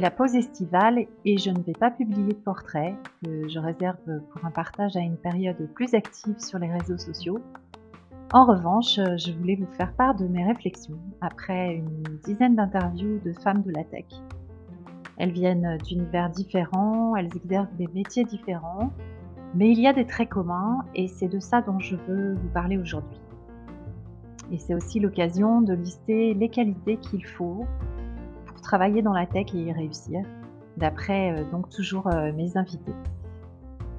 La pause estivale et je ne vais pas publier de portrait que je réserve pour un partage à une période plus active sur les réseaux sociaux. En revanche, je voulais vous faire part de mes réflexions après une dizaine d'interviews de femmes de la tech. Elles viennent d'univers différents, elles exercent des métiers différents, mais il y a des traits communs et c'est de ça dont je veux vous parler aujourd'hui. Et c'est aussi l'occasion de lister les qualités qu'il faut travailler dans la tech et y réussir, d'après euh, donc toujours euh, mes invités.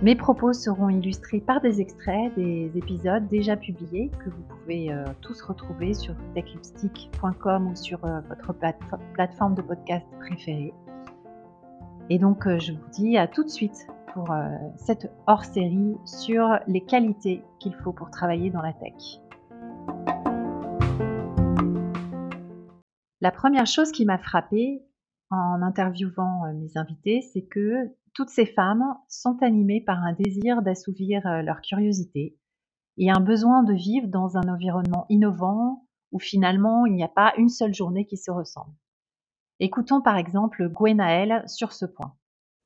Mes propos seront illustrés par des extraits des épisodes déjà publiés que vous pouvez euh, tous retrouver sur techlipstick.com ou sur votre plateforme de podcast préférée. Et donc je vous dis à tout de suite pour cette hors-série sur les qualités qu'il faut pour travailler dans la tech. La première chose qui m'a frappée en interviewant euh, mes invités, c'est que toutes ces femmes sont animées par un désir d'assouvir euh, leur curiosité et un besoin de vivre dans un environnement innovant où finalement il n'y a pas une seule journée qui se ressemble. Écoutons par exemple Gwenaëlle sur ce point.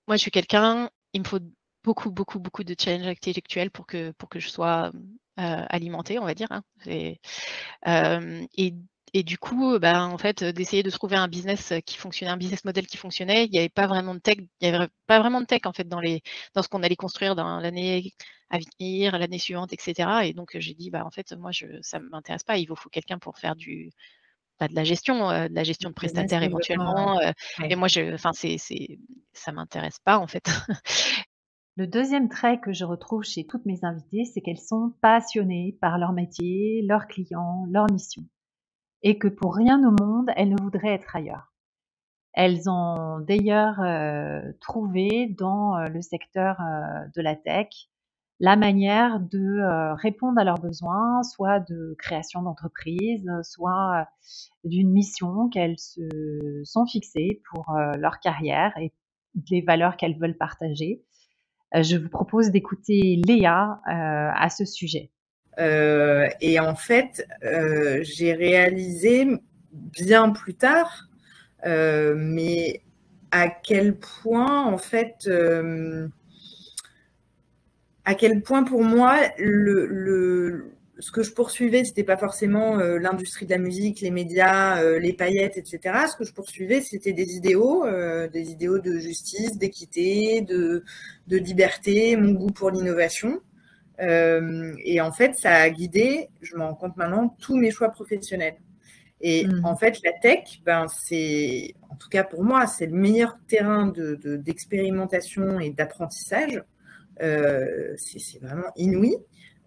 Moi, je suis quelqu'un, il me faut beaucoup, beaucoup, beaucoup de challenge intellectuels pour que, pour que je sois euh, alimentée, on va dire. Hein. Et et du coup, bah, en fait, d'essayer de trouver un business qui fonctionnait, un business model qui fonctionnait, il n'y avait pas vraiment de tech, il y avait pas vraiment de tech en fait dans les, dans ce qu'on allait construire dans l'année à venir, l'année suivante, etc. Et donc j'ai dit, bah en fait, moi, je, ça ne m'intéresse pas. Il vous faut quelqu'un pour faire du, bah, de la gestion, de la gestion de prestataires éventuellement. Et moi, je, enfin, c'est, c'est, ça m'intéresse pas en fait. Le deuxième trait que je retrouve chez toutes mes invitées, c'est qu'elles sont passionnées par leur métier, leurs clients, leur mission et que pour rien au monde, elles ne voudraient être ailleurs. Elles ont d'ailleurs euh, trouvé dans euh, le secteur euh, de la tech la manière de répondre à leurs besoins, soit de création d'entreprise, soit d'une mission qu'elles se sont fixées pour leur carrière et les valeurs qu'elles veulent partager. je vous propose d'écouter Léa à ce sujet. Euh, et en fait, euh, j'ai réalisé bien plus tard, euh, mais à quel point, en fait, à quel point pour moi, ce que je poursuivais, c'était pas forcément l'industrie de la musique, les médias, les paillettes, etc. Ce que je poursuivais, c'était des idéaux, des idéaux de justice, d'équité, de liberté, mon goût pour l'innovation. Euh, et en fait, ça a guidé, je m'en rends compte maintenant, tous mes choix professionnels. Et mmh. en fait, la tech, ben, c'est, en tout cas pour moi, c'est le meilleur terrain d'expérimentation de, et d'apprentissage. Euh, c'est vraiment inouï.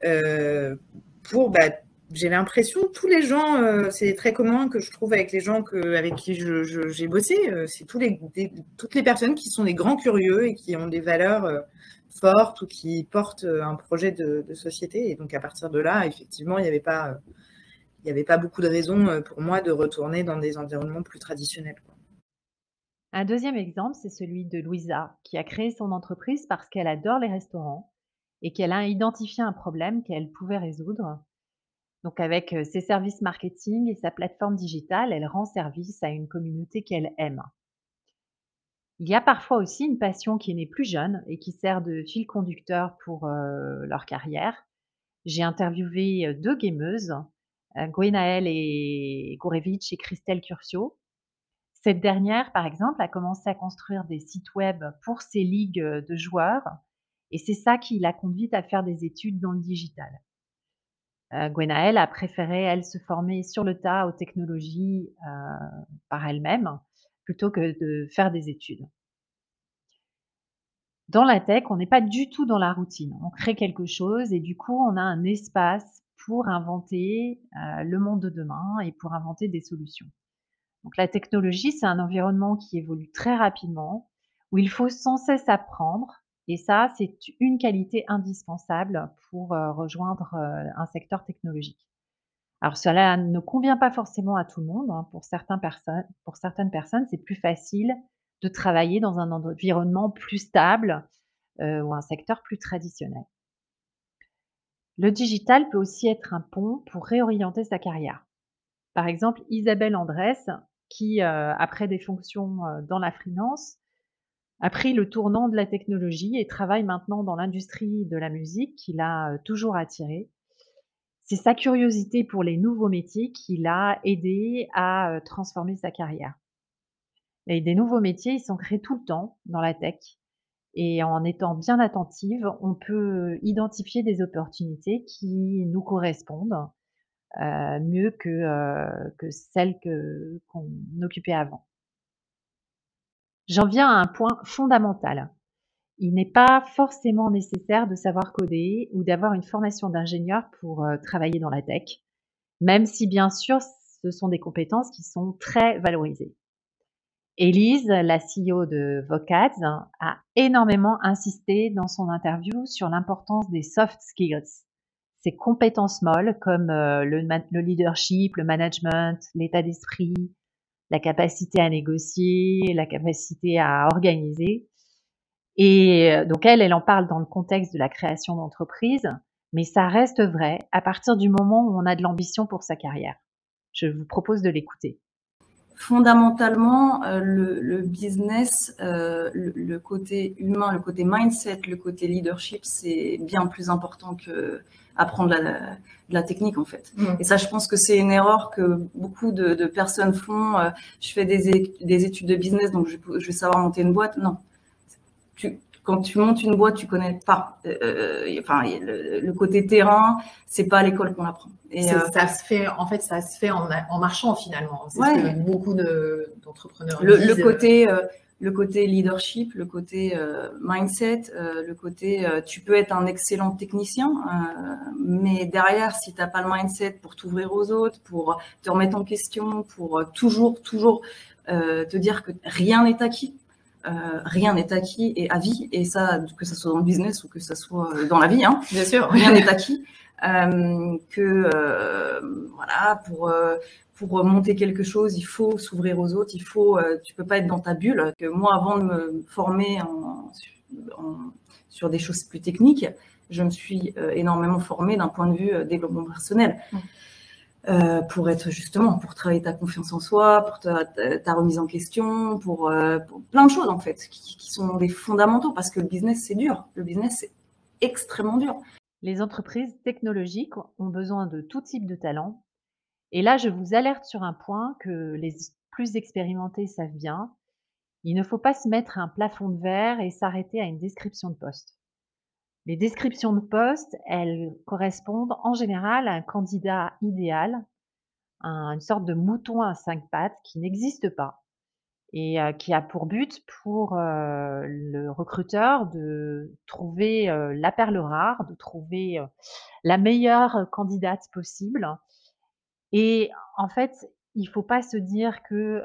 Euh, pour, bah, j'ai l'impression, tous les gens, c'est très commun que je trouve avec les gens que, avec qui j'ai bossé, c'est tous les, toutes les personnes qui sont des grands curieux et qui ont des valeurs forte ou qui porte euh, un projet de, société. Et donc à partir de là, effectivement, il n'y avait pas, euh, il avait pas beaucoup de raisons euh, pour moi de retourner dans des environnements plus traditionnels. Un deuxième exemple, c'est celui de Louisa, qui a créé son entreprise parce qu'elle adore les restaurants et qu'elle a identifié un problème qu'elle pouvait résoudre. Donc avec ses services marketing et sa plateforme digitale, elle rend service à une communauté qu'elle aime. Il y a parfois aussi une passion qui est née plus jeune et qui sert de fil conducteur pour euh, leur carrière. J'ai interviewé euh, deux gameuses, euh, Gwenaëlle et Gourevitch et Christelle Curcio. Cette dernière, par exemple, a commencé à construire des sites web pour ses ligues de joueurs et c'est ça qui l'a conduite à faire des études dans le digital. Euh, a préféré, elle, se former sur le tas aux technologies par elle-même plutôt que de faire des études. Dans la tech, on n'est pas du tout dans la routine. On crée quelque chose et du coup, on a un espace pour inventer euh, le monde de demain et pour inventer des solutions. Donc la technologie, c'est un environnement qui évolue très rapidement, où il faut sans cesse apprendre et ça, c'est une qualité indispensable pour, heu, rejoindre, heu, un secteur technologique. Alors cela ne convient pas forcément à tout le monde, hein. Pour certaines personnes, c'est plus facile de travailler dans un environnement plus stable, heu, ou un secteur plus traditionnel. Le digital peut aussi être un pont pour réorienter sa carrière. Par exemple, Isabelle Andrès qui, heu, après des fonctions, heu, dans la finance, a pris le tournant de la technologie et travaille maintenant dans l'industrie de la musique qui l'a, heu, toujours attirée. C'est sa curiosité pour les nouveaux métiers qui l'a aidé à, heu, transformer sa carrière. Et des nouveaux métiers, ils sont créés tout le temps dans la tech et en étant bien attentive, on peut identifier des opportunités qui nous correspondent, heu, mieux que, heu, que celles que qu'on occupait avant. J'en viens à un point fondamental. Il n'est pas forcément nécessaire de savoir coder ou d'avoir une formation d'ingénieur pour, heu, travailler dans la tech, même si bien sûr ce sont des compétences qui sont très valorisées. Élise, la CEO de Vocads, a énormément insisté dans son interview sur l'importance des soft skills. Ces compétences molles comme, le le leadership, le management, l'état d'esprit, la capacité à négocier, la capacité à organiser et donc elle, elle en parle dans le contexte de la création d'entreprise, mais ça reste vrai à partir du moment où on a de l'ambition pour sa carrière. Je vous propose de l'écouter. Fondamentalement, euh, le, le, business, euh, le, le, côté humain, le côté mindset, le côté leadership, c'est bien plus important que apprendre la, de la technique en fait. Mmh. Et ça, je pense que c'est une erreur que beaucoup de, de personnes font. Euh, je fais des, des, études de business, donc je, je vais savoir monter une boîte. Non, tu, quand tu montes une boîte, tu connais pas. Euh, enfin, le, le, côté terrain, c'est pas à l'école qu'on apprend. Et euh, ça se fait, en fait, ça se fait en, en marchant finalement. C'est ouais. ce que beaucoup d'entrepreneurs le, côté, euh, le côté leadership, le côté mindset, le côté, tu peux être un excellent technicien, mais derrière, si t'as pas le mindset pour t'ouvrir aux autres, pour te remettre en question, pour toujours, toujours te dire que rien n'est acquis euh, rien n'est acquis et à vie, et ça, que ce soit dans le business ou que ce soit dans la vie, hein, bien sûr, rien n'est acquis. Euh, que euh, voilà, pour pour monter quelque chose, il faut s'ouvrir aux autres, il faut, tu peux pas être dans ta bulle. Que moi, avant de me former en, en, sur des choses plus techniques, je me suis énormément formée d'un point de vue développement personnel. Euh, pour être justement, pour travailler ta confiance en soi, pour ta, remise en question, pour, euh, pour, plein de choses en fait, qui, sont des fondamentaux parce que le business c'est dur, le business c'est extrêmement dur. Les entreprises technologiques ont besoin de tout type de talent. Et là, je vous alerte sur un point que les plus expérimentés savent bien. Il ne faut pas se mettre un plafond de verre et s'arrêter à une description de poste. Les descriptions de poste, elles correspondent en général à un candidat idéal, à une sorte de mouton à cinq pattes qui n'existe pas et euh, qui a pour but pour euh, le recruteur de trouver euh, la perle rare, de trouver la meilleure candidate possible. Et en fait, il faut pas se dire que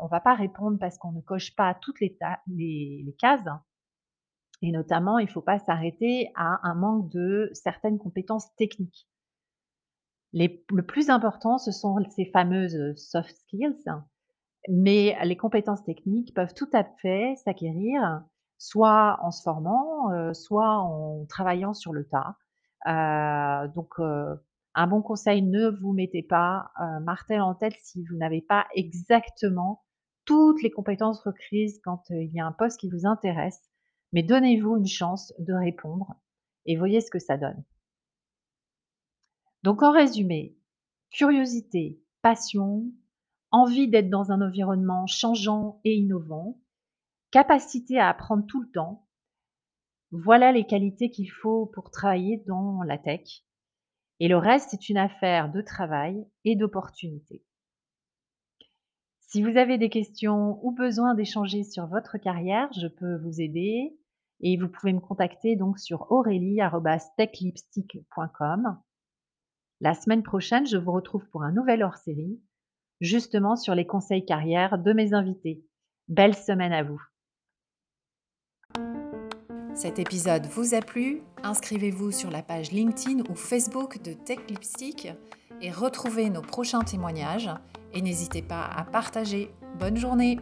on va pas répondre parce qu'on ne coche pas toutes les cases. Et notamment, il ne faut pas s'arrêter à un manque de certaines compétences techniques. Les, le plus important, ce sont ces fameuses soft skills, mais les compétences techniques peuvent tout à fait s'acquérir, soit en se formant, euh, soit en travaillant sur le tas. Euh, donc, euh, un bon conseil, ne vous mettez pas euh, martel en tête si vous n'avez pas exactement toutes les compétences requises quand euh, il y a un poste qui vous intéresse mais donnez-vous une chance de répondre et voyez ce que ça donne. Donc en résumé, curiosité, passion, envie d'être dans un environnement changeant et innovant, capacité à apprendre tout le temps, voilà les qualités qu'il faut pour travailler dans la tech. Et le reste, c'est une affaire de travail et d'opportunité. Si vous avez des questions ou besoin d'échanger sur votre carrière, je peux vous aider. Et vous pouvez me contacter donc sur aurélie.techlipstick.com. La semaine prochaine, je vous retrouve pour un nouvel hors-série. justement sur les conseils carrière de mes invités. Belle semaine à vous. Cet épisode vous a plu? Inscrivez-vous sur la page LinkedIn ou Facebook de Tech Lipstick et retrouvez nos prochains témoignages. Et n'hésitez pas à partager. Bonne journée